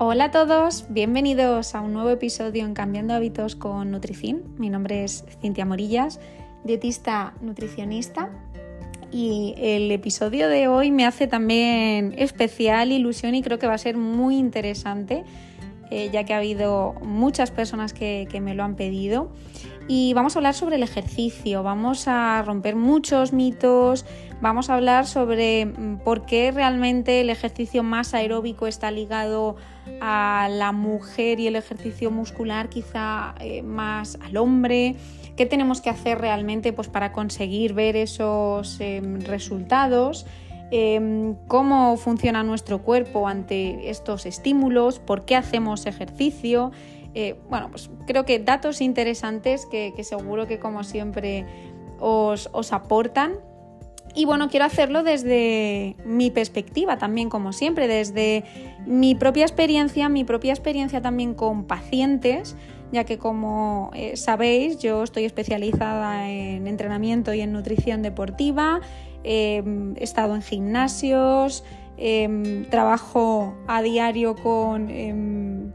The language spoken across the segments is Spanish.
Hola a todos, bienvenidos a un nuevo episodio en Cambiando Hábitos con Nutricin. Mi nombre es Cintia Morillas, dietista nutricionista y el episodio de hoy me hace también especial ilusión y creo que va a ser muy interesante eh, ya que ha habido muchas personas que, me lo han pedido. Y vamos a hablar sobre el ejercicio, vamos a romper muchos mitos, vamos a hablar sobre mm, por qué realmente el ejercicio más aeróbico está ligado a la mujer y el ejercicio muscular quizá eh, más al hombre, qué tenemos que hacer realmente pues, para conseguir ver esos em, resultados. Em, cómo funciona nuestro cuerpo ante estos estímulos, por qué hacemos ejercicio. Eh, bueno, pues creo que datos interesantes que, seguro que como siempre os, os aportan. Y bueno, quiero hacerlo desde mi perspectiva también, como siempre, desde mi propia experiencia, mi propia experiencia también con pacientes, ya que como eh, sabéis, yo estoy especializada en entrenamiento y en nutrición deportiva, Em, he estado en gimnasios, em, trabajo a diario con em,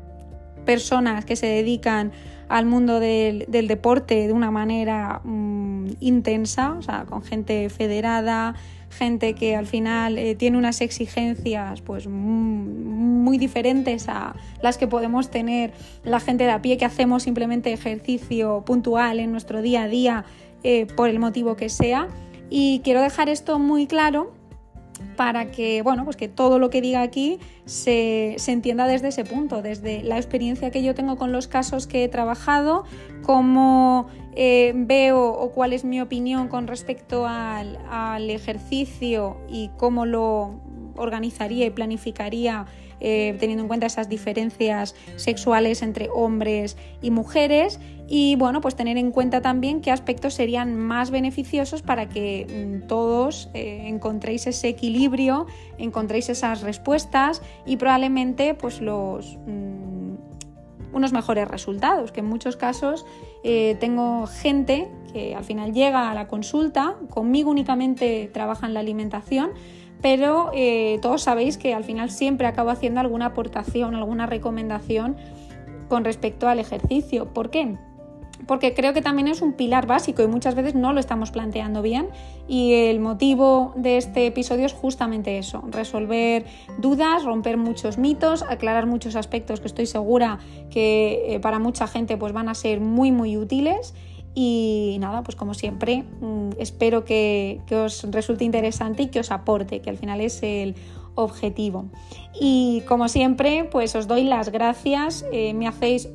personas que se dedican al mundo del, deporte de una manera mm, intensa, o sea, con gente federada, gente que al final eh, tiene unas exigencias pues muy diferentes a las que podemos tener la gente de a pie que hacemos simplemente ejercicio puntual en nuestro día a día eh, por el motivo que sea. Y quiero dejar esto muy claro para que, bueno, pues que todo lo que diga aquí se, entienda desde ese punto, desde la experiencia que yo tengo con los casos que he trabajado, cómo eh, veo o cuál es mi opinión con respecto al, al ejercicio y cómo lo organizaría y planificaría eh, teniendo en cuenta esas diferencias sexuales entre hombres y mujeres. Y bueno, pues tener en cuenta también qué aspectos serían más beneficiosos para que mm, todos eh, encontréis ese equilibrio, encontréis esas respuestas y probablemente pues los mm, unos mejores resultados, que en muchos casos eh, tengo gente que al final llega a la consulta, conmigo únicamente trabaja en la alimentación, pero eh, todos sabéis que al final siempre acabo haciendo alguna aportación, alguna recomendación con respecto al ejercicio. ¿Por qué? Porque creo que también es un pilar básico y muchas veces no lo estamos planteando bien y el motivo de este episodio es justamente eso, resolver dudas, romper muchos mitos, aclarar muchos aspectos que estoy segura que eh, para mucha gente pues van a ser muy muy útiles y nada, pues como siempre, mm, espero que, os resulte interesante y que os aporte, que al final es el objetivo. Y como siempre, pues os doy las gracias, eh, me hacéis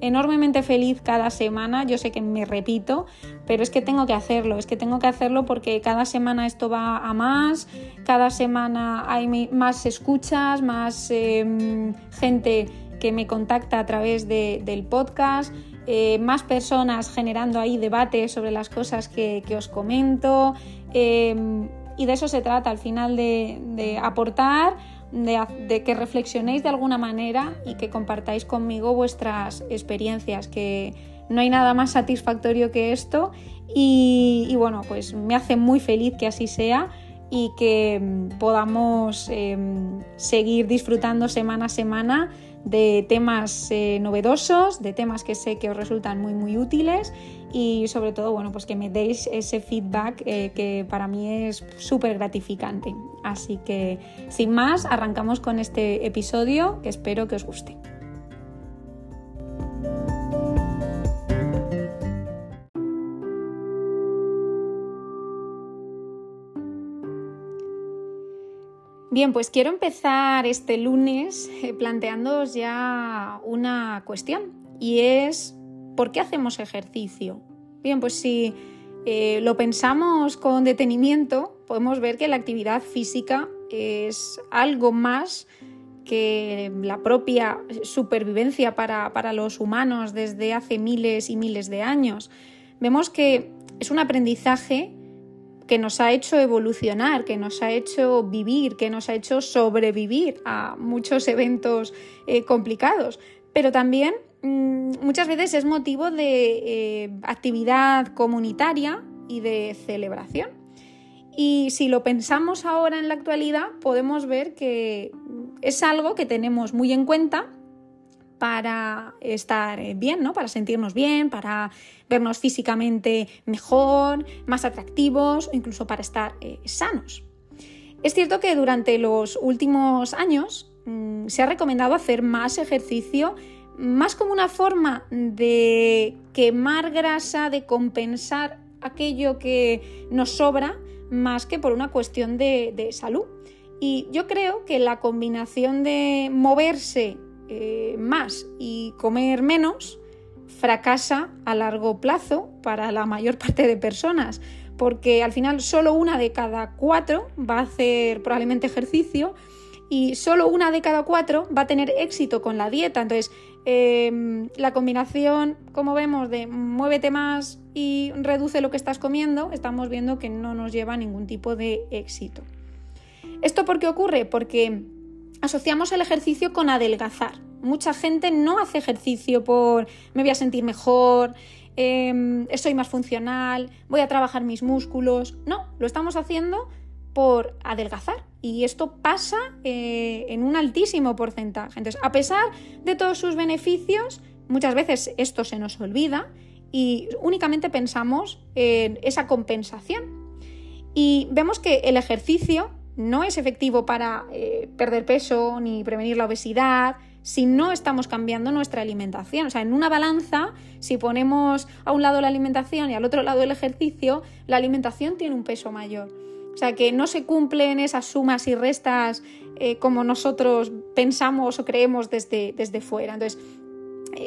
enormemente feliz cada semana, yo sé que me repito, pero es que tengo que hacerlo, es que tengo que hacerlo porque cada semana esto va a más, cada semana hay más escuchas, más em, gente que me contacta a través del podcast. Eh, más personas generando ahí debate sobre las cosas que, os comento. Em, y de eso se trata al final de, aportar, de, que reflexionéis de alguna manera y que compartáis conmigo vuestras experiencias, que no hay nada más satisfactorio que esto y, bueno, pues me hace muy feliz que así sea y que em, podamos em, seguir disfrutando semana a semana de temas eh, novedosos, de temas que sé que os resultan muy muy útiles y sobre todo bueno pues que me deis ese feedback eh, que para mí es súper gratificante. Así que sin más arrancamos con este episodio que espero que os guste. Bien, pues quiero empezar este lunes eh, planteándoos ya una cuestión y es ¿por qué hacemos ejercicio? Bien, pues si eh, lo pensamos con detenimiento, podemos ver que la actividad física es algo más que la propia supervivencia para, para los humanos desde hace miles y miles de años. Vemos que es un aprendizaje que nos ha hecho evolucionar, que nos ha hecho vivir, que nos ha hecho sobrevivir a muchos eventos eh, complicados, pero también mm, muchas veces es motivo de eh, actividad comunitaria y de celebración. Y si lo pensamos ahora en la actualidad, podemos ver que es algo que tenemos muy en cuenta para estar bien, ¿no? Para sentirnos bien, para vernos físicamente mejor, más atractivos incluso para estar eh, sanos. Es cierto que durante los últimos años mm, se ha recomendado hacer más ejercicio, más como una forma de quemar grasa, de compensar aquello que nos sobra, más que por una cuestión de salud. Y yo creo que la combinación de moverse eh, más y comer menos fracasa a largo plazo para la mayor parte de personas, porque al final solo una de cada cuatro va a hacer probablemente ejercicio y solo una de cada cuatro va a tener éxito con la dieta. Entonces, em, la combinación, como vemos, de muévete más y reduce lo que estás comiendo, estamos viendo que no nos lleva a ningún tipo de éxito. ¿Esto por qué ocurre? Porque asociamos el ejercicio con adelgazar. Mucha gente no hace ejercicio por me voy a sentir mejor, eh, soy más funcional, voy a trabajar mis músculos. No, lo estamos haciendo por adelgazar. Y esto pasa eh, en un altísimo porcentaje. Entonces, a pesar de todos sus beneficios, muchas veces esto se nos olvida y únicamente pensamos en esa compensación. Y vemos que el ejercicio no es efectivo para eh, perder peso ni prevenir la obesidad si no estamos cambiando nuestra alimentación. O sea, en una balanza, si ponemos a un lado la alimentación y al otro lado el ejercicio, la alimentación tiene un peso mayor. O sea, que no se cumplen esas sumas y restas eh, como nosotros pensamos o creemos desde, desde fuera. Entonces,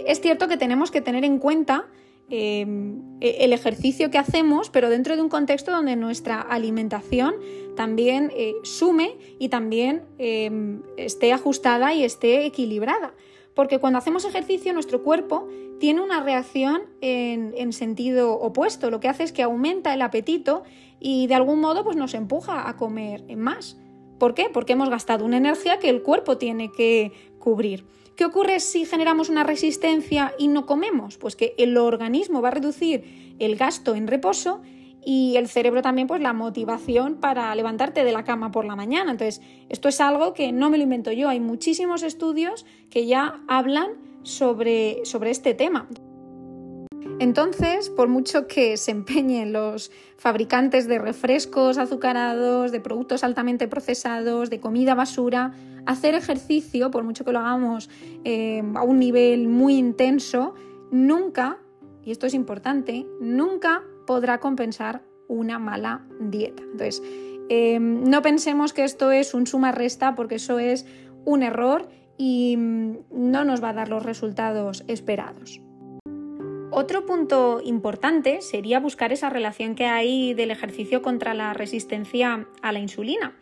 es cierto que tenemos que tener en cuenta Em, e, el ejercicio que hacemos, pero dentro de un contexto donde nuestra alimentación también eh, sume y también em, esté ajustada y esté equilibrada. Porque cuando hacemos ejercicio, nuestro cuerpo tiene una reacción en, en, sentido opuesto. Lo que hace es que aumenta el apetito y de algún modo pues, nos empuja a comer más. ¿Por qué? Porque hemos gastado una energía que el cuerpo tiene que cubrir. ¿Qué ocurre si generamos una resistencia y no comemos? Pues que el organismo va a reducir el gasto en reposo y el cerebro también pues la motivación para levantarte de la cama por la mañana. Entonces, esto es algo que no me lo invento yo, hay muchísimos estudios que ya hablan sobre, sobre este tema. Entonces, por mucho que se empeñen los fabricantes de refrescos azucarados, de productos altamente procesados, de comida basura, hacer ejercicio, por mucho que lo hagamos eh, a un nivel muy intenso, nunca, y esto es importante, nunca podrá compensar una mala dieta. Entonces, eh, no pensemos que esto es un suma-resta porque eso es un error y mm, no nos va a dar los resultados esperados. Otro punto importante sería buscar esa relación que hay del ejercicio contra la resistencia a la insulina.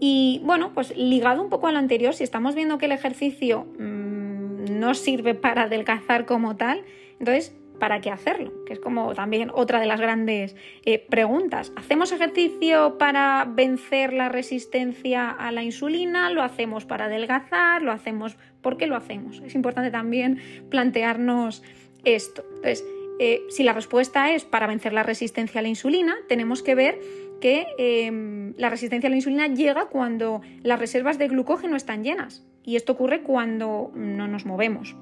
Y bueno, pues ligado un poco a lo anterior, si estamos viendo que el ejercicio mmm, no sirve para adelgazar como tal, entonces, ¿para qué hacerlo? Que es como también otra de las grandes eh, preguntas. ¿Hacemos ejercicio para vencer la resistencia a la insulina? ¿Lo hacemos para adelgazar? ¿Lo hacemos? ¿Por qué lo hacemos? Es importante también plantearnos esto. Entonces, eh, si la respuesta es para vencer la resistencia a la insulina, tenemos que ver que em, la resistencia a la insulina llega cuando las reservas de glucógeno están llenas. Y esto ocurre cuando no nos movemos.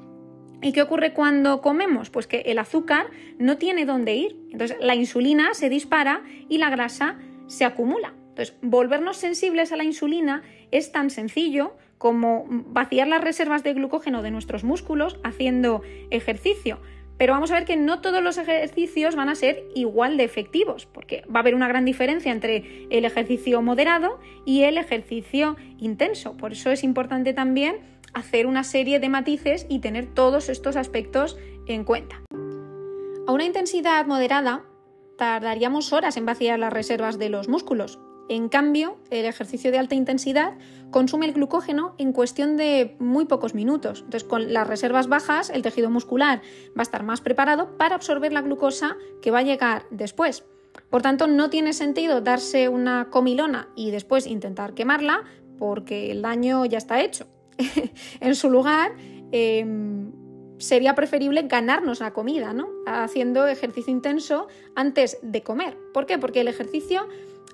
¿Y qué ocurre cuando comemos? Pues que el azúcar no tiene dónde ir. Entonces la insulina se dispara y la grasa se acumula. Entonces, volvernos sensibles a la insulina es tan sencillo como vaciar las reservas de glucógeno de nuestros músculos haciendo ejercicio. Pero vamos a ver que no todos los ejercicios van a ser igual de efectivos, porque va a haber una gran diferencia entre el ejercicio moderado y el ejercicio intenso. Por eso es importante también hacer una serie de matices y tener todos estos aspectos en cuenta. A una intensidad moderada tardaríamos horas en vaciar las reservas de los músculos, en cambio, el ejercicio de alta intensidad consume el glucógeno en cuestión de muy pocos minutos. Entonces, con las reservas bajas, el tejido muscular va a estar más preparado para absorber la glucosa que va a llegar después. Por tanto, no tiene sentido darse una comilona y después intentar quemarla porque el daño ya está hecho. en su lugar, em, sería preferible ganarnos la comida, ¿no? Haciendo ejercicio intenso antes de comer. ¿Por qué? Porque el ejercicio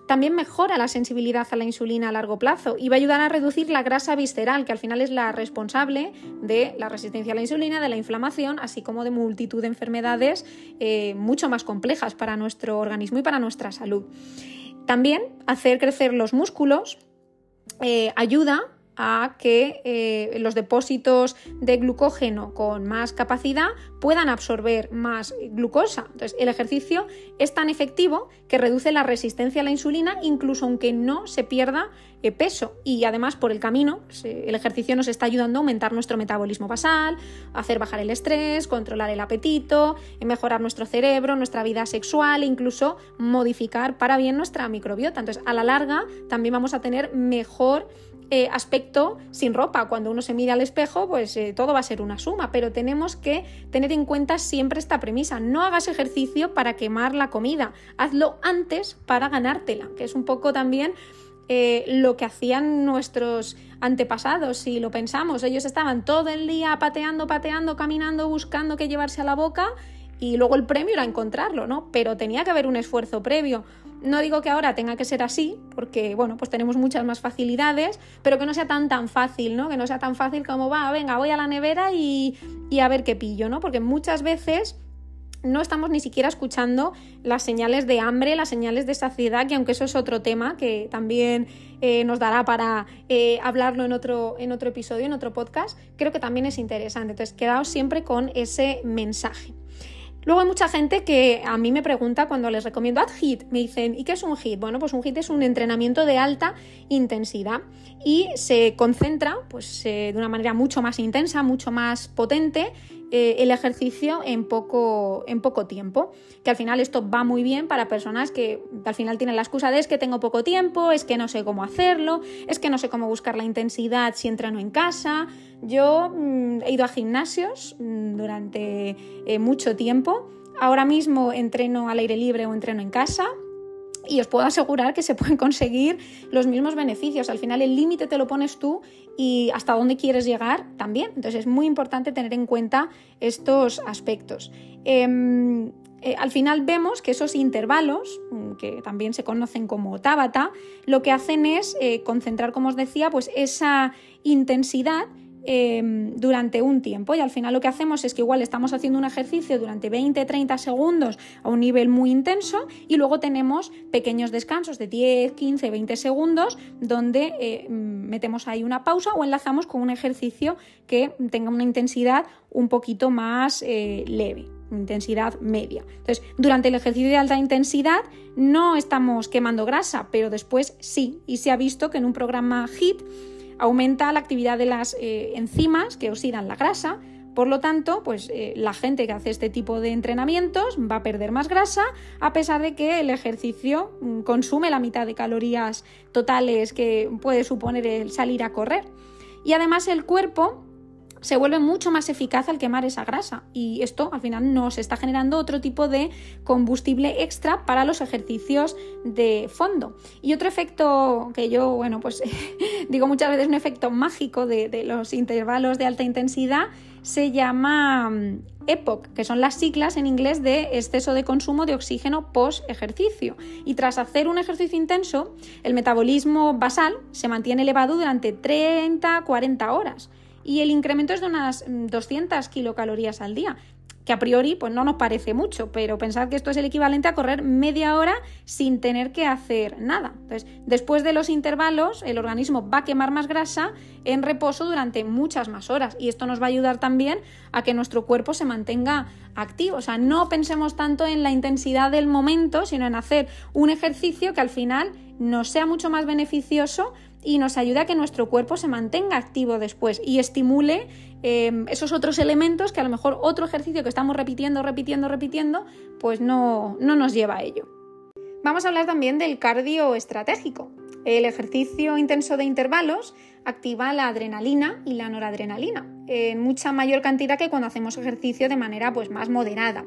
también mejora la sensibilidad a la insulina a largo plazo y va a ayudar a reducir la grasa visceral, que al final es la responsable de la resistencia a la insulina, de la inflamación, así como de multitud de enfermedades eh, mucho más complejas para nuestro organismo y para nuestra salud. También hacer crecer los músculos eh, ayuda a que eh, los depósitos de glucógeno con más capacidad puedan absorber más glucosa. Entonces, el ejercicio es tan efectivo que reduce la resistencia a la insulina, incluso aunque no se pierda eh, peso. Y además, por el camino, el ejercicio nos está ayudando a aumentar nuestro metabolismo basal, hacer bajar el estrés, controlar el apetito, mejorar nuestro cerebro, nuestra vida sexual e incluso modificar para bien nuestra microbiota. Entonces, a la larga, también vamos a tener mejor eh, aspecto sin ropa. Cuando uno se mira al espejo, pues eh, todo va a ser una suma, pero tenemos que tener en cuenta siempre esta premisa. No hagas ejercicio para quemar la comida, hazlo antes para ganártela, que es un poco también eh, lo que hacían nuestros antepasados, si lo pensamos. Ellos estaban todo el día pateando, pateando, caminando, buscando qué llevarse a la boca y luego el premio era encontrarlo, ¿no? Pero tenía que haber un esfuerzo previo. No digo que ahora tenga que ser así, porque bueno, pues tenemos muchas más facilidades, pero que no sea tan tan fácil, ¿no? Que no sea tan fácil como va, venga, voy a la nevera y, y a ver qué pillo, ¿no? Porque muchas veces no estamos ni siquiera escuchando las señales de hambre, las señales de saciedad, que aunque eso es otro tema que también eh, nos dará para eh, hablarlo en otro, en otro episodio, en otro podcast, creo que también es interesante. Entonces, quedaos siempre con ese mensaje. Luego hay mucha gente que a mí me pregunta cuando les recomiendo ad HIT, me dicen, ¿y qué es un HIT? Bueno, pues un HIT es un entrenamiento de alta intensidad y se concentra pues, eh, de una manera mucho más intensa, mucho más potente eh, el ejercicio en poco, en poco tiempo. Que al final esto va muy bien para personas que al final tienen la excusa de es que tengo poco tiempo, es que no sé cómo hacerlo, es que no sé cómo buscar la intensidad si entreno en casa. Yo mm, he ido a gimnasios mm, durante eh, mucho tiempo. Ahora mismo entreno al aire libre o entreno en casa y os puedo asegurar que se pueden conseguir los mismos beneficios. Al final el límite te lo pones tú y hasta dónde quieres llegar también. Entonces es muy importante tener en cuenta estos aspectos. Em, eh, al final vemos que esos intervalos, mm, que también se conocen como Tabata, lo que hacen es eh, concentrar, como os decía, pues esa intensidad Em, durante un tiempo y al final lo que hacemos es que igual estamos haciendo un ejercicio durante 20-30 segundos a un nivel muy intenso y luego tenemos pequeños descansos de 10, 15, 20 segundos donde eh, metemos ahí una pausa o enlazamos con un ejercicio que tenga una intensidad un poquito más eh, leve intensidad media. Entonces, durante el ejercicio de alta intensidad no estamos quemando grasa, pero después sí, y se ha visto que en un programa HIT aumenta la actividad de las eh, enzimas que oxidan la grasa. Por lo tanto, pues eh, la gente que hace este tipo de entrenamientos va a perder más grasa, a pesar de que el ejercicio mm, consume la mitad de calorías totales que puede suponer el salir a correr. Y además el cuerpo se vuelve mucho más eficaz al quemar esa grasa y esto al final nos está generando otro tipo de combustible extra para los ejercicios de fondo. Y otro efecto que yo, bueno, pues digo muchas veces un efecto mágico de, los intervalos de alta intensidad se llama mm, EPOC, que son las siglas en inglés de exceso de consumo de oxígeno post ejercicio. Y tras hacer un ejercicio intenso, el metabolismo basal se mantiene elevado durante 30-40 horas y el incremento es de unas 200 mm, kilocalorías al día que a priori pues no nos parece mucho, pero pensad que esto es el equivalente a correr media hora sin tener que hacer nada. Entonces, después de los intervalos, el organismo va a quemar más grasa en reposo durante muchas más horas y esto nos va a ayudar también a que nuestro cuerpo se mantenga activo. O sea, no pensemos tanto en la intensidad del momento, sino en hacer un ejercicio que al final nos sea mucho más beneficioso y nos ayuda a que nuestro cuerpo se mantenga activo después y estimule em, esos otros elementos que a lo mejor otro ejercicio que estamos repitiendo, repitiendo, repitiendo, pues no, no nos lleva a ello. Vamos a hablar también del cardio estratégico. El ejercicio intenso de intervalos activa la adrenalina y la noradrenalina en mucha mayor cantidad que cuando hacemos ejercicio de manera pues, más moderada.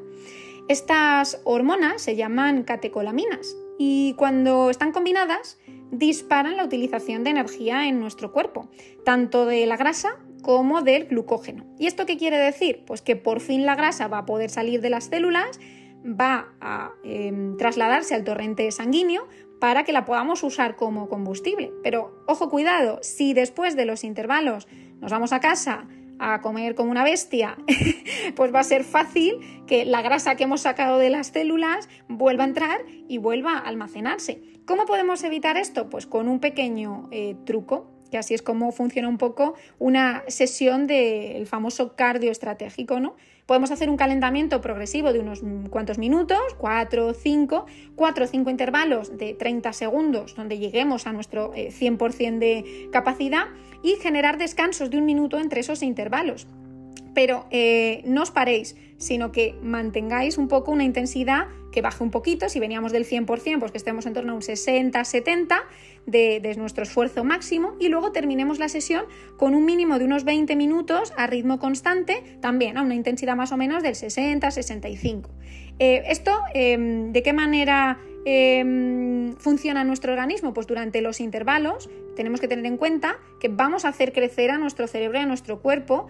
Estas hormonas se llaman catecolaminas y cuando están combinadas disparan la utilización de energía en nuestro cuerpo, tanto de la grasa como del glucógeno. ¿Y esto qué quiere decir? Pues que por fin la grasa va a poder salir de las células, va a em, trasladarse al torrente sanguíneo para que la podamos usar como combustible. Pero ojo, cuidado, si después de los intervalos nos vamos a casa a comer como una bestia, pues va a ser fácil que la grasa que hemos sacado de las células vuelva a entrar y vuelva a almacenarse. ¿Cómo podemos evitar esto? Pues con un pequeño eh, truco, que así es como funciona un poco una sesión del famoso cardio estratégico, ¿no? Podemos hacer un calentamiento progresivo de unos cuantos minutos, 4, 5, 4 o 5 intervalos de 30 segundos, donde lleguemos a nuestro 100% eh, de capacidad y generar descansos de un minuto entre esos intervalos. Pero eh, no os paréis, sino que mantengáis un poco una intensidad que baje un poquito, si veníamos del 100%, pues que estemos en torno a un 60-70 de, nuestro esfuerzo máximo y luego terminemos la sesión con un mínimo de unos 20 minutos a ritmo constante, también a una intensidad más o menos del 60-65. Eh, esto, em, ¿de qué manera em, funciona nuestro organismo? Pues durante los intervalos tenemos que tener en cuenta que vamos a hacer crecer a nuestro cerebro y a nuestro cuerpo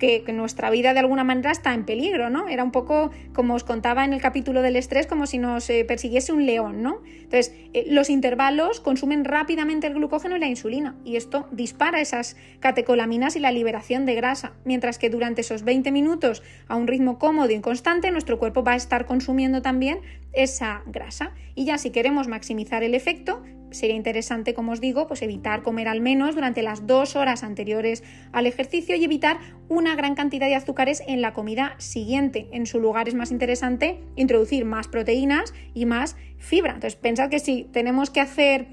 que, nuestra vida de alguna manera está en peligro, ¿no? Era un poco, como os contaba en el capítulo del estrés, como si nos eh, persiguiese un león, ¿no? Entonces, eh, los intervalos consumen rápidamente el glucógeno y la insulina, y esto dispara esas catecolaminas y la liberación de grasa, mientras que durante esos 20 minutos, a un ritmo cómodo y constante, nuestro cuerpo va a estar consumiendo también esa grasa. Y ya si queremos maximizar el efecto, sería interesante, como os digo, pues evitar comer al menos durante las dos horas anteriores al ejercicio y evitar una gran cantidad de azúcares en la comida siguiente. En su lugar es más interesante introducir más proteínas y más fibra. Entonces, pensad que si tenemos que hacer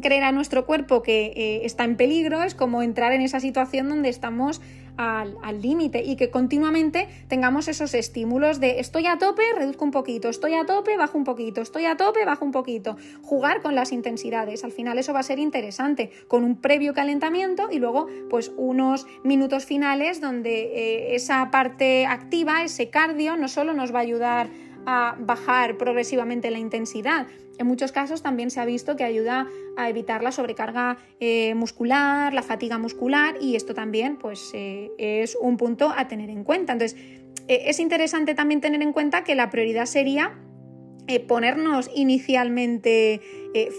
creer a nuestro cuerpo que eh, está en peligro, es como entrar en esa situación donde estamos al límite y que continuamente tengamos esos estímulos de estoy a tope, reduzco un poquito, estoy a tope, bajo un poquito, estoy a tope, bajo un poquito. Jugar con las intensidades, al final eso va a ser interesante, con un previo calentamiento y luego pues unos minutos finales donde eh, esa parte activa, ese cardio, no solo nos va a ayudar a bajar progresivamente la intensidad. En muchos casos también se ha visto que ayuda a evitar la sobrecarga eh, muscular, la fatiga muscular y esto también pues, eh, es un punto a tener en cuenta. Entonces, eh, es interesante también tener en cuenta que la prioridad sería ponernos inicialmente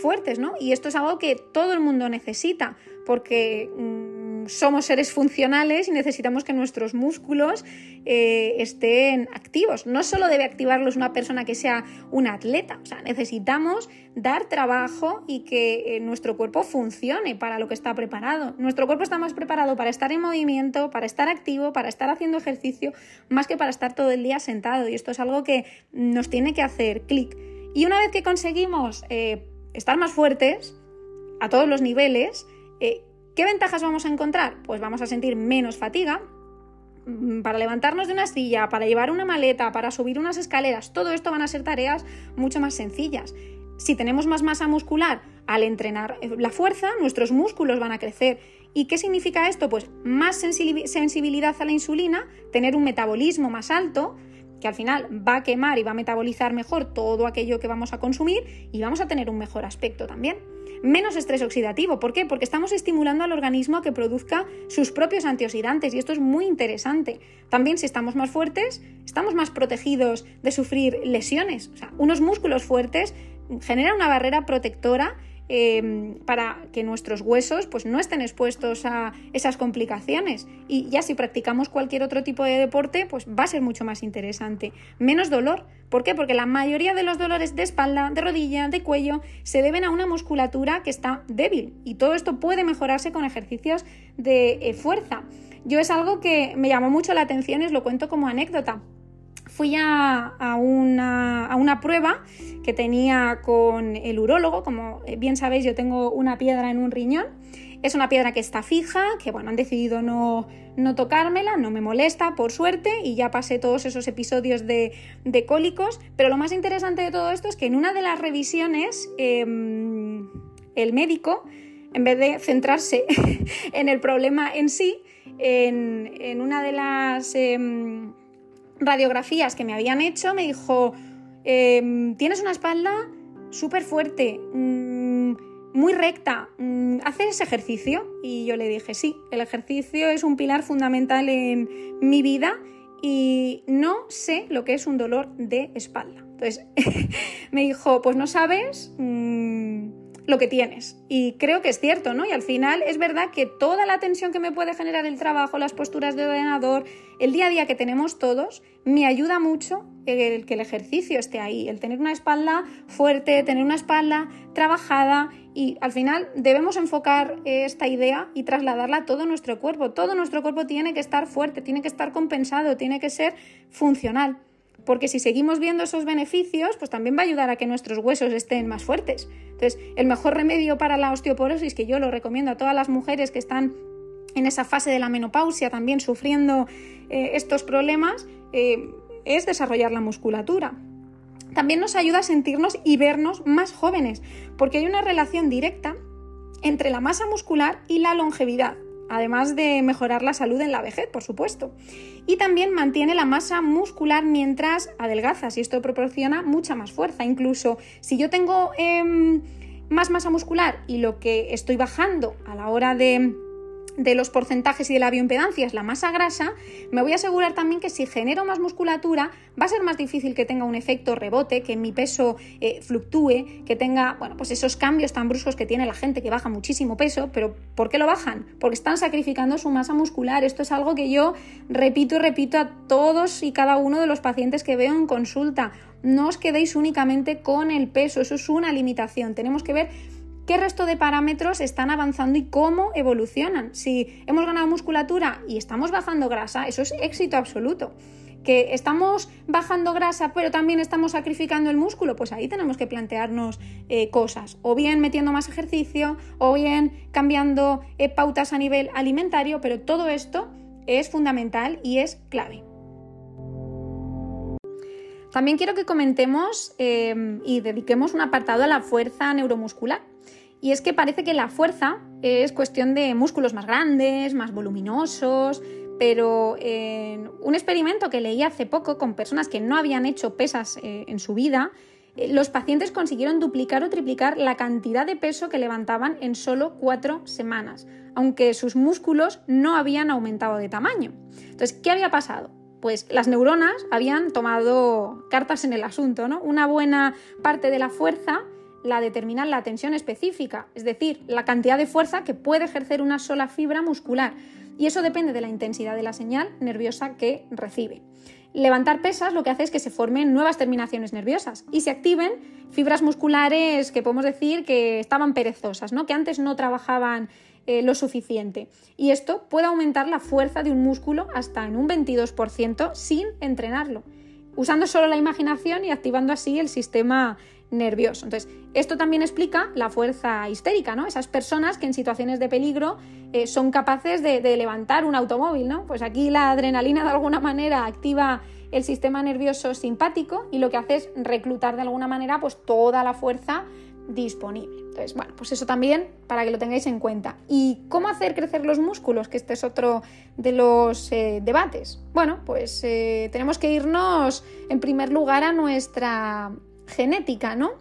fuertes, ¿no? Y esto es algo que todo el mundo necesita porque... Mm, somos seres funcionales y necesitamos que nuestros músculos eh, estén activos. No solo debe activarlos una persona que sea un atleta, o sea, necesitamos dar trabajo y que eh, nuestro cuerpo funcione para lo que está preparado. Nuestro cuerpo está más preparado para estar en movimiento, para estar activo, para estar haciendo ejercicio, más que para estar todo el día sentado. Y esto es algo que nos tiene que hacer clic. Y una vez que conseguimos eh, estar más fuertes a todos los niveles, ¿Qué ventajas vamos a encontrar? Pues vamos a sentir menos fatiga. Mm, para levantarnos de una silla, para llevar una maleta, para subir unas escaleras, todo esto van a ser tareas mucho más sencillas. Si tenemos más masa muscular al entrenar eh, la fuerza, nuestros músculos van a crecer. ¿Y qué significa esto? Pues más sensibilidad a la insulina, tener un metabolismo más alto, que al final va a quemar y va a metabolizar mejor todo aquello que vamos a consumir y vamos a tener un mejor aspecto también. Menos estrés oxidativo, ¿por qué? Porque estamos estimulando al organismo a que produzca sus propios antioxidantes y esto es muy interesante. También si estamos más fuertes, estamos más protegidos de sufrir lesiones. O sea, unos músculos fuertes generan una barrera protectora Em, para que nuestros huesos pues, no estén expuestos a esas complicaciones. Y ya si practicamos cualquier otro tipo de deporte, pues va a ser mucho más interesante. Menos dolor. ¿Por qué? Porque la mayoría de los dolores de espalda, de rodilla, de cuello, se deben a una musculatura que está débil. Y todo esto puede mejorarse con ejercicios de eh, fuerza. Yo es algo que me llamó mucho la atención y os lo cuento como anécdota fui a, una, prueba que tenía con el urólogo. Como bien sabéis, yo tengo una piedra en un riñón. Es una piedra que está fija, que bueno, han decidido no, tocármela, no me molesta, por suerte, y ya pasé todos esos episodios de, cólicos. Pero lo más interesante de todo esto es que en una de las revisiones, em, el médico, en vez de centrarse en el problema en sí, en, una de las em, radiografías que me habían hecho, me dijo, em, tienes una espalda súper fuerte, mm, muy recta, mm, ¿haces ese ejercicio? Y yo le dije, sí, el ejercicio es un pilar fundamental en mi vida y no sé lo que es un dolor de espalda. Entonces me dijo, pues no sabes, mm, lo que tienes. Y creo que es cierto, ¿no? Y al final es verdad que toda la tensión que me puede generar el trabajo, las posturas de ordenador, el día a día que tenemos todos, me ayuda mucho el que el ejercicio esté ahí, el tener una espalda fuerte, tener una espalda trabajada y al final debemos enfocar esta idea y trasladarla a todo nuestro cuerpo. Todo nuestro cuerpo tiene que estar fuerte, tiene que estar compensado, tiene que ser funcional porque si seguimos viendo esos beneficios, pues también va a ayudar a que nuestros huesos estén más fuertes. Entonces, el mejor remedio para la osteoporosis, que yo lo recomiendo a todas las mujeres que están en esa fase de la menopausia también sufriendo eh, estos problemas, eh, es desarrollar la musculatura. También nos ayuda a sentirnos y vernos más jóvenes, porque hay una relación directa entre la masa muscular y la longevidad además de mejorar la salud en la vejez, por supuesto. Y también mantiene la masa muscular mientras adelgazas y esto proporciona mucha más fuerza. Incluso si yo tengo em, más masa muscular y lo que estoy bajando a la hora de de los porcentajes y de la bioimpedancia es la masa grasa, me voy a asegurar también que si genero más musculatura va a ser más difícil que tenga un efecto rebote, que mi peso eh, fluctúe, que tenga, bueno, pues esos cambios tan bruscos que tiene la gente que baja muchísimo peso, pero ¿por qué lo bajan? Porque están sacrificando su masa muscular. Esto es algo que yo repito y repito a todos y cada uno de los pacientes que veo en consulta. No os quedéis únicamente con el peso, eso es una limitación. Tenemos que ver qué resto de parámetros están avanzando y cómo evolucionan. Si hemos ganado musculatura y estamos bajando grasa, eso es éxito absoluto. Que estamos bajando grasa pero también estamos sacrificando el músculo, pues ahí tenemos que plantearnos eh, cosas. O bien metiendo más ejercicio, o bien cambiando eh, pautas a nivel alimentario, pero todo esto es fundamental y es clave. También quiero que comentemos eh, y dediquemos un apartado a la fuerza neuromuscular. Y es que parece que la fuerza es cuestión de músculos más grandes, más voluminosos, pero en un experimento que leí hace poco con personas que no habían hecho pesas eh, en su vida, eh, los pacientes consiguieron duplicar o triplicar la cantidad de peso que levantaban en solo cuatro semanas, aunque sus músculos no habían aumentado de tamaño. Entonces, ¿qué había pasado? Pues las neuronas habían tomado cartas en el asunto, ¿no? Una buena parte de la fuerza la determina la tensión específica, es decir, la cantidad de fuerza que puede ejercer una sola fibra muscular, y eso depende de la intensidad de la señal nerviosa que recibe. Levantar pesas lo que hace es que se formen nuevas terminaciones nerviosas y se activen fibras musculares que podemos decir que estaban perezosas, ¿no? que antes no trabajaban eh, lo suficiente. Y esto puede aumentar la fuerza de un músculo hasta en un 22% sin entrenarlo, usando solo la imaginación y activando así el sistema nervioso. Entonces, esto también explica la fuerza histérica, ¿no? Esas personas que en situaciones de peligro eh, son capaces de, levantar un automóvil, ¿no? Pues aquí la adrenalina de alguna manera activa el sistema nervioso simpático y lo que hace es reclutar de alguna manera pues toda la fuerza disponible. Entonces, bueno, pues eso también para que lo tengáis en cuenta. ¿Y cómo hacer crecer los músculos? Que este es otro de los eh, debates. Bueno, pues eh, tenemos que irnos en primer lugar a nuestra genética, ¿no?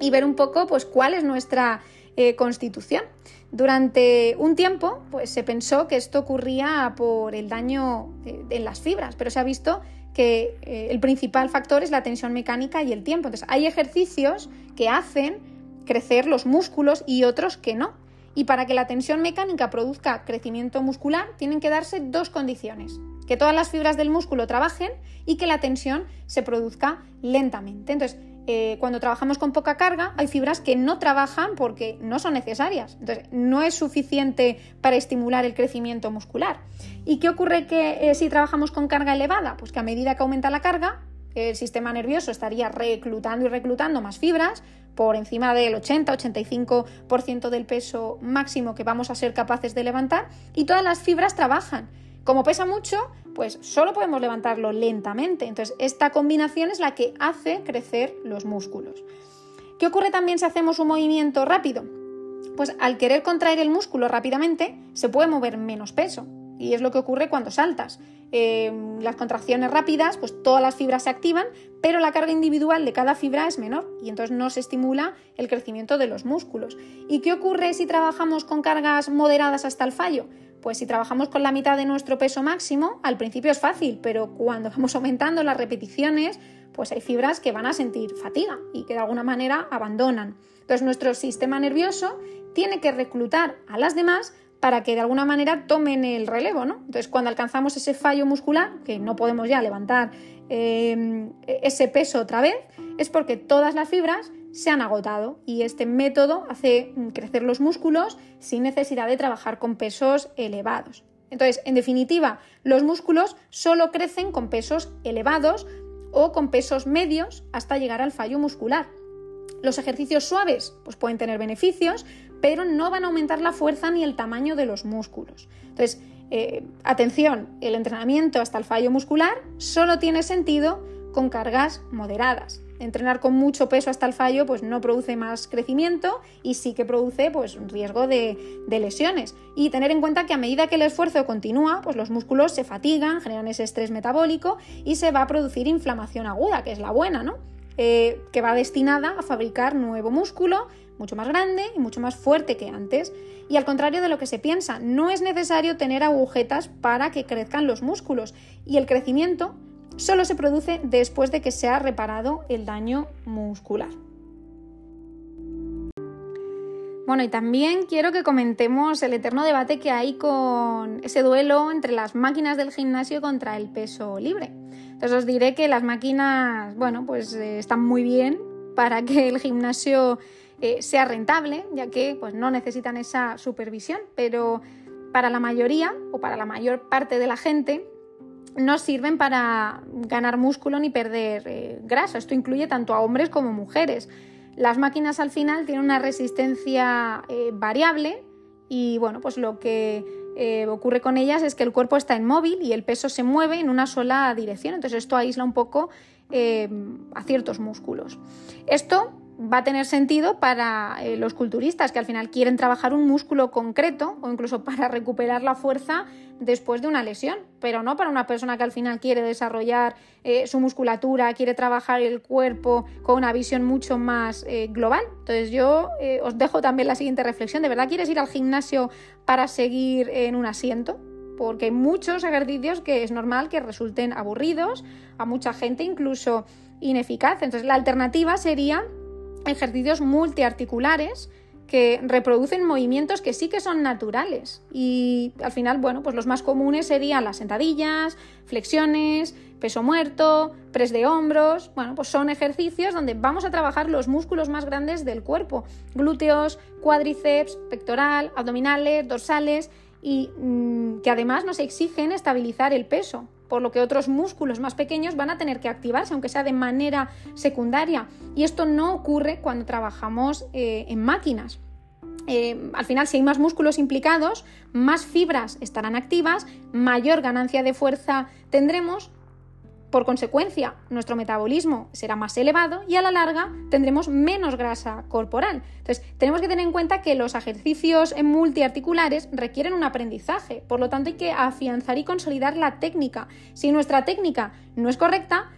Y ver un poco, pues, cuál es nuestra eh, constitución. Durante un tiempo, pues se pensó que esto ocurría por el daño en las fibras, pero se ha visto que eh, el principal factor es la tensión mecánica y el tiempo. Entonces, hay ejercicios que hacen crecer los músculos y otros que no. Y para que la tensión mecánica produzca crecimiento muscular, tienen que darse dos condiciones. Que todas las fibras del músculo trabajen y que la tensión se produzca lentamente. Entonces, eh, cuando trabajamos con poca carga, hay fibras que no trabajan porque no son necesarias. Entonces, no es suficiente para estimular el crecimiento muscular. ¿Y qué ocurre que eh, si trabajamos con carga elevada? Pues que a medida que aumenta la carga, el sistema nervioso estaría reclutando y reclutando más fibras por encima del 80-85% del peso máximo que vamos a ser capaces de levantar y todas las fibras trabajan. Como pesa mucho, pues solo podemos levantarlo lentamente. Entonces, esta combinación es la que hace crecer los músculos. ¿Qué ocurre también si hacemos un movimiento rápido? Pues al querer contraer el músculo rápidamente, se puede mover menos peso. Y es lo que ocurre cuando saltas. Eh, las contracciones rápidas, pues todas las fibras se activan, pero la carga individual de cada fibra es menor y entonces no se estimula el crecimiento de los músculos. ¿Y qué ocurre si trabajamos con cargas moderadas hasta el fallo? Pues si trabajamos con la mitad de nuestro peso máximo, al principio es fácil, pero cuando vamos aumentando las repeticiones, pues hay fibras que van a sentir fatiga y que de alguna manera abandonan. Entonces nuestro sistema nervioso tiene que reclutar a las demás para que de alguna manera tomen el relevo, ¿no? Entonces cuando alcanzamos ese fallo muscular, que no podemos ya levantar em, ese peso otra vez, es porque todas las fibras se han agotado y este método hace crecer los músculos sin necesidad de trabajar con pesos elevados. Entonces, en definitiva, los músculos solo crecen con pesos elevados o con pesos medios hasta llegar al fallo muscular. Los ejercicios suaves pues pueden tener beneficios, pero no van a aumentar la fuerza ni el tamaño de los músculos. Entonces, eh, atención, el entrenamiento hasta el fallo muscular solo tiene sentido con cargas moderadas. Entrenar con mucho peso hasta el fallo pues no produce más crecimiento y sí que produce pues un riesgo de, lesiones. Y tener en cuenta que a medida que el esfuerzo continúa, pues los músculos se fatigan, generan ese estrés metabólico y se va a producir inflamación aguda, que es la buena, ¿no? Eh, que va destinada a fabricar nuevo músculo mucho más grande y mucho más fuerte que antes. Y al contrario de lo que se piensa, no es necesario tener agujetas para que crezcan los músculos y el crecimiento solo se produce después de que se ha reparado el daño muscular. Bueno, y también quiero que comentemos el eterno debate que hay con ese duelo entre las máquinas del gimnasio contra el peso libre. Entonces os diré que las máquinas, bueno, pues eh, están muy bien para que el gimnasio eh, sea rentable, ya que pues, no necesitan esa supervisión, pero para la mayoría o para la mayor parte de la gente no sirven para ganar músculo ni perder eh, grasa. Esto incluye tanto a hombres como mujeres. Las máquinas al final tienen una resistencia variable y bueno, pues lo que eh, ocurre con ellas es que el cuerpo está inmóvil y el peso se mueve en una sola dirección. Entonces esto aísla un poco eh, a ciertos músculos. Esto va a tener sentido para eh, los culturistas que al final quieren trabajar un músculo concreto o incluso para recuperar la fuerza después de una lesión, pero no para una persona que al final quiere desarrollar eh, su musculatura, quiere trabajar el cuerpo con una visión mucho más eh, global. Entonces yo os dejo también la siguiente reflexión, ¿de verdad quieres ir al gimnasio para seguir en un asiento? Porque hay muchos ejercicios que es normal que resulten aburridos, a mucha gente incluso ineficaces. Entonces la alternativa sería ejercicios multiarticulares que reproducen movimientos que sí que son naturales. Y al final, bueno, pues los más comunes serían las sentadillas, flexiones, peso muerto, press de hombros. Bueno, pues son ejercicios donde vamos a trabajar los músculos más grandes del cuerpo: glúteos, cuádriceps, pectoral, abdominales, dorsales y mm, que además nos exigen estabilizar el peso por lo que otros músculos más pequeños van a tener que activarse, aunque sea de manera secundaria. Y esto no ocurre cuando trabajamos eh, en máquinas. Eh, al final, si hay más músculos implicados, más fibras estarán activas, mayor ganancia de fuerza tendremos, por consecuencia, nuestro metabolismo será más elevado y a la larga tendremos menos grasa corporal. Entonces, tenemos que tener en cuenta que los ejercicios multiarticulares requieren un aprendizaje, por lo tanto hay que afianzar y consolidar la técnica. Si nuestra técnica no es correcta,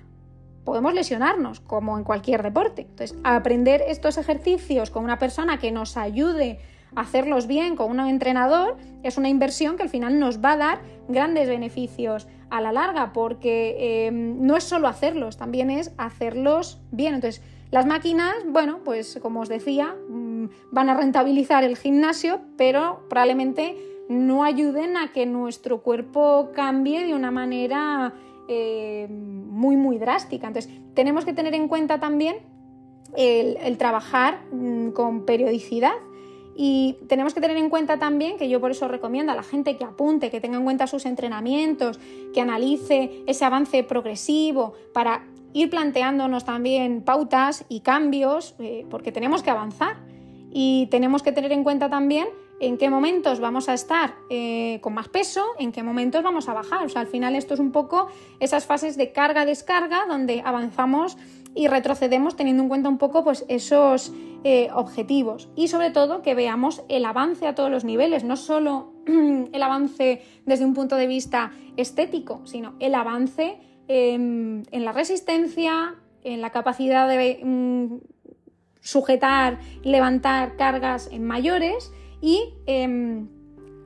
podemos lesionarnos, como en cualquier deporte. Entonces, aprender estos ejercicios con una persona que nos ayude a hacerlos bien, con un entrenador, es una inversión que al final nos va a dar grandes beneficios a la larga, porque em, no es solo hacerlos, también es hacerlos bien. Entonces, las máquinas, bueno, pues como os decía, mm, van a rentabilizar el gimnasio, pero probablemente no ayuden a que nuestro cuerpo cambie de una manera eh, muy, muy drástica. Entonces, tenemos que tener en cuenta también el trabajar mm, con periodicidad y tenemos que tener en cuenta también, que yo por eso recomiendo a la gente que apunte, que tenga en cuenta sus entrenamientos, que analice ese avance progresivo para ir planteándonos también pautas y cambios, eh, porque tenemos que avanzar. Y tenemos que tener en cuenta también en qué momentos vamos a estar eh, con más peso, en qué momentos vamos a bajar. O sea, al final esto es un poco esas fases de carga-descarga donde avanzamos y retrocedemos teniendo en cuenta un poco pues, esos eh, objetivos. Y sobre todo que veamos el avance a todos los niveles, no solo el avance desde un punto de vista estético, sino el avance en la resistencia, en la capacidad de mm, sujetar, levantar cargas en mayores y em,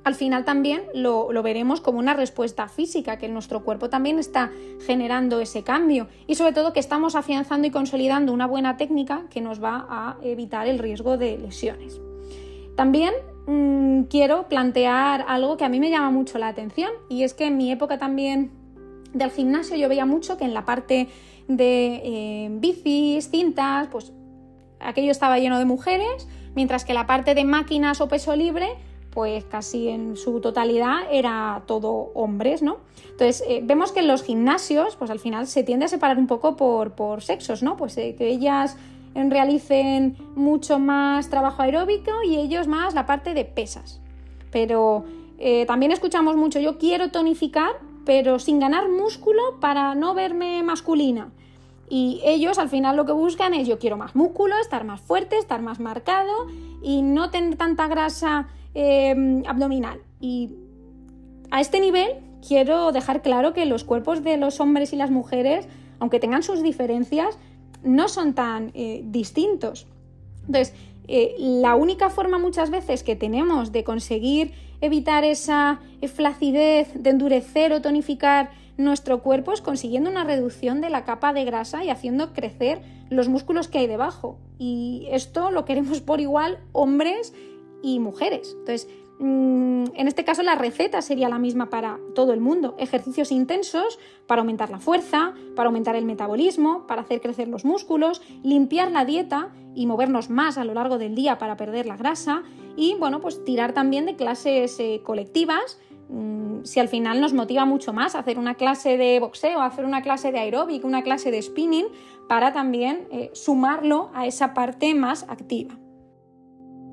al final también lo, veremos como una respuesta física, que nuestro cuerpo también está generando ese cambio y sobre todo que estamos afianzando y consolidando una buena técnica que nos va a evitar el riesgo de lesiones. También mm, quiero plantear algo que a mí me llama mucho la atención y es que en mi época también del gimnasio yo veía mucho que en la parte de eh, bicis, cintas, pues aquello estaba lleno de mujeres, mientras que la parte de máquinas o peso libre pues casi en su totalidad era todo hombres, ¿no? Entonces, eh, vemos que en los gimnasios, pues al final se tiende a separar un poco por, sexos, ¿no? Pues eh, que ellas realicen mucho más trabajo aeróbico y ellos más la parte de pesas. Pero eh, también escuchamos mucho, yo quiero tonificar, pero sin ganar músculo para no verme masculina. Y ellos al final lo que buscan es yo quiero más músculo, estar más fuerte, estar más marcado y no tener tanta grasa Em, abdominal. Y a este nivel quiero dejar claro que los cuerpos de los hombres y las mujeres, aunque tengan sus diferencias, no son tan eh, distintos. Entonces, eh, la única forma muchas veces que tenemos de conseguir evitar esa flacidez, de endurecer o tonificar nuestro cuerpo es consiguiendo una reducción de la capa de grasa y haciendo crecer los músculos que hay debajo. Y esto lo queremos por igual hombres y mujeres. Entonces, mm, en este caso la receta sería la misma para todo el mundo. Ejercicios intensos para aumentar la fuerza, para aumentar el metabolismo, para hacer crecer los músculos, limpiar la dieta y movernos más a lo largo del día para perder la grasa y bueno, pues tirar también de clases eh, colectivas. Mm, si al final nos motiva mucho más hacer una clase de boxeo, hacer una clase de aeróbic, una clase de spinning, para también eh, sumarlo a esa parte más activa.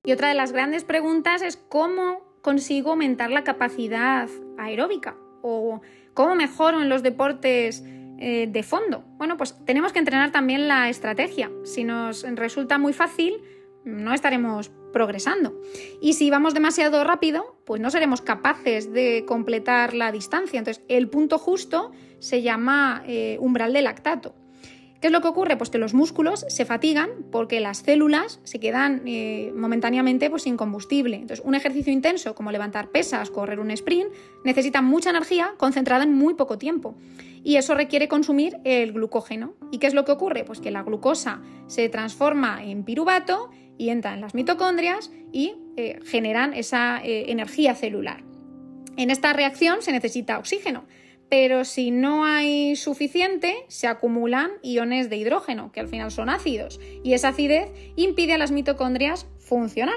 Y otra de las grandes preguntas es cómo consigo aumentar la capacidad aeróbica o cómo mejoro en los deportes eh, de fondo. Bueno, pues tenemos que entrenar también la estrategia. Si nos resulta muy fácil, no estaremos progresando. Y si vamos demasiado rápido, pues no seremos capaces de completar la distancia. Entonces, el punto justo se llama eh, umbral de lactato. ¿Qué es lo que ocurre? Pues que los músculos se fatigan porque las células se quedan eh, momentáneamente pues, sin combustible. Entonces, un ejercicio intenso como levantar pesas, correr un sprint, necesita mucha energía concentrada en muy poco tiempo. Y eso requiere consumir el glucógeno. ¿Y qué es lo que ocurre? Pues que la glucosa se transforma en piruvato y entra en las mitocondrias y eh, generan esa eh, energía celular. En esta reacción se necesita oxígeno pero si no hay suficiente, se acumulan iones de hidrógeno, que al final son ácidos, y esa acidez impide a las mitocondrias funcionar.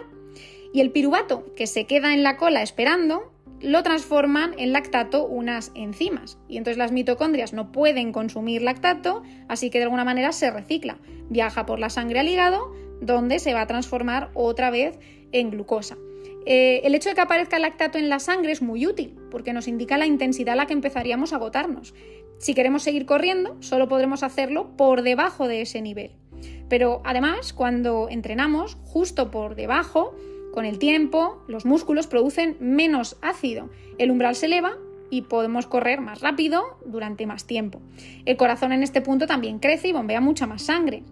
Y el piruvato, que se queda en la cola esperando, lo transforman en lactato unas enzimas. Y entonces las mitocondrias no pueden consumir lactato, así que de alguna manera se recicla. Viaja por la sangre al hígado, donde se va a transformar otra vez en glucosa. Eh, el hecho de que aparezca lactato en la sangre es muy útil porque nos indica la intensidad a la que empezaríamos a agotarnos. Si queremos seguir corriendo, solo podremos hacerlo por debajo de ese nivel. Pero además, cuando entrenamos justo por debajo, con el tiempo, los músculos producen menos ácido, el umbral se eleva y podemos correr más rápido durante más tiempo. El corazón en este punto también crece y bombea mucha más sangre.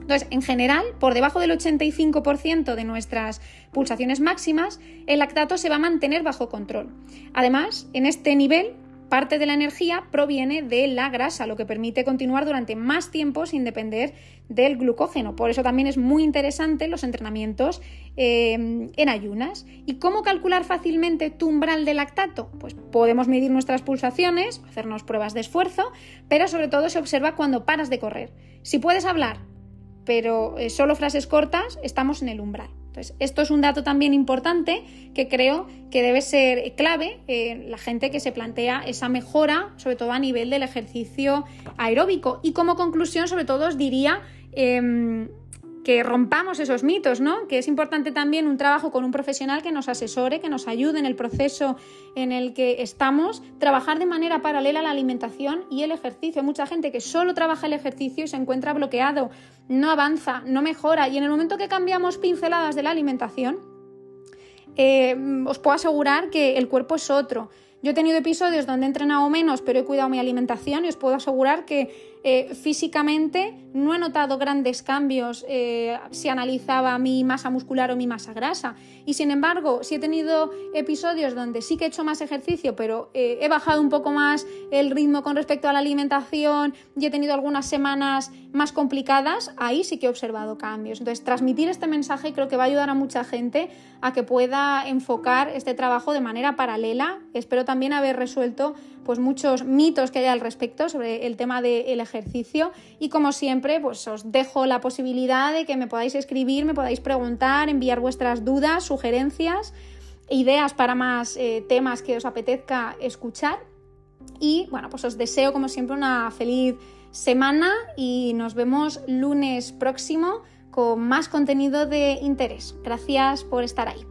Entonces, en general, por debajo del 85% de nuestras pulsaciones máximas, el lactato se va a mantener bajo control. Además, en este nivel, parte de la energía proviene de la grasa, lo que permite continuar durante más tiempo sin depender del glucógeno. Por eso también es muy interesante los entrenamientos eh, en ayunas. ¿Y cómo calcular fácilmente tu umbral de lactato? Pues podemos medir nuestras pulsaciones, hacernos pruebas de esfuerzo, pero sobre todo se observa cuando paras de correr. Si puedes hablar, pero eh, solo frases cortas, estamos en el umbral. Entonces, esto es un dato también importante que creo que debe ser clave en la gente que se plantea esa mejora, sobre todo a nivel del ejercicio aeróbico. Y como conclusión, sobre todo, os diría em, que rompamos esos mitos, ¿no? Que es importante también un trabajo con un profesional que nos asesore, que nos ayude en el proceso en el que estamos, trabajar de manera paralela la alimentación y el ejercicio. Mucha gente que solo trabaja el ejercicio y se encuentra bloqueado, no avanza, no mejora y en el momento que cambiamos pinceladas de la alimentación, eh, os puedo asegurar que el cuerpo es otro. Yo he tenido episodios donde he entrenado menos, pero he cuidado mi alimentación y os puedo asegurar que eh, físicamente no he notado grandes cambios eh, si analizaba mi masa muscular o mi masa grasa. Y sin embargo, si he tenido episodios donde sí que he hecho más ejercicio, pero eh, he bajado un poco más el ritmo con respecto a la alimentación y he tenido algunas semanas más complicadas, ahí sí que he observado cambios. Entonces, transmitir este mensaje creo que va a ayudar a mucha gente a que pueda enfocar este trabajo de manera paralela. Espero también haber resuelto pues muchos mitos que hay al respecto sobre el tema del ejercicio y como siempre pues os dejo la posibilidad de que me podáis escribir, me podáis preguntar, enviar vuestras dudas, sugerencias, ideas para más eh, temas que os apetezca escuchar y bueno pues os deseo como siempre una feliz semana y nos vemos lunes próximo con más contenido de interés. Gracias por estar ahí.